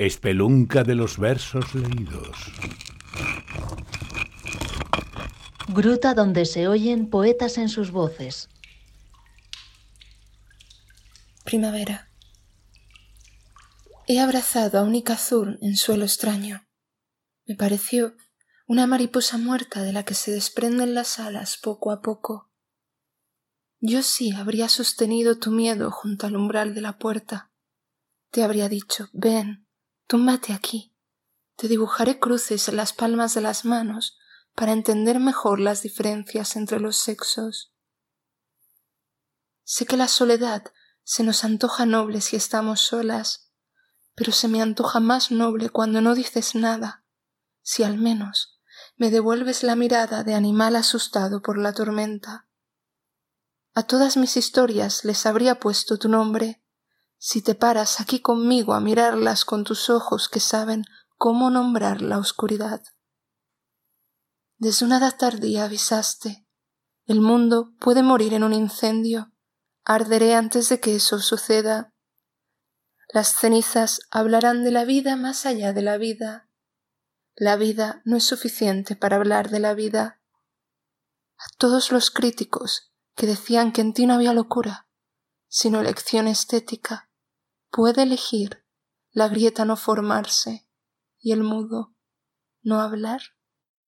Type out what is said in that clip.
Espelunca de los versos leídos. Gruta donde se oyen poetas en sus voces. Primavera. He abrazado a un azul en suelo extraño. Me pareció una mariposa muerta de la que se desprenden las alas poco a poco. Yo sí habría sostenido tu miedo junto al umbral de la puerta. Te habría dicho, ven, Túmbate aquí. Te dibujaré cruces en las palmas de las manos para entender mejor las diferencias entre los sexos. Sé que la soledad se nos antoja noble si estamos solas, pero se me antoja más noble cuando no dices nada, si al menos me devuelves la mirada de animal asustado por la tormenta. A todas mis historias les habría puesto tu nombre, si te paras aquí conmigo a mirarlas con tus ojos que saben cómo nombrar la oscuridad. Desde una edad tardía avisaste, el mundo puede morir en un incendio, arderé antes de que eso suceda. Las cenizas hablarán de la vida más allá de la vida. La vida no es suficiente para hablar de la vida. A todos los críticos que decían que en ti no había locura, sino elección estética, puede elegir la grieta no formarse y el mudo no hablar?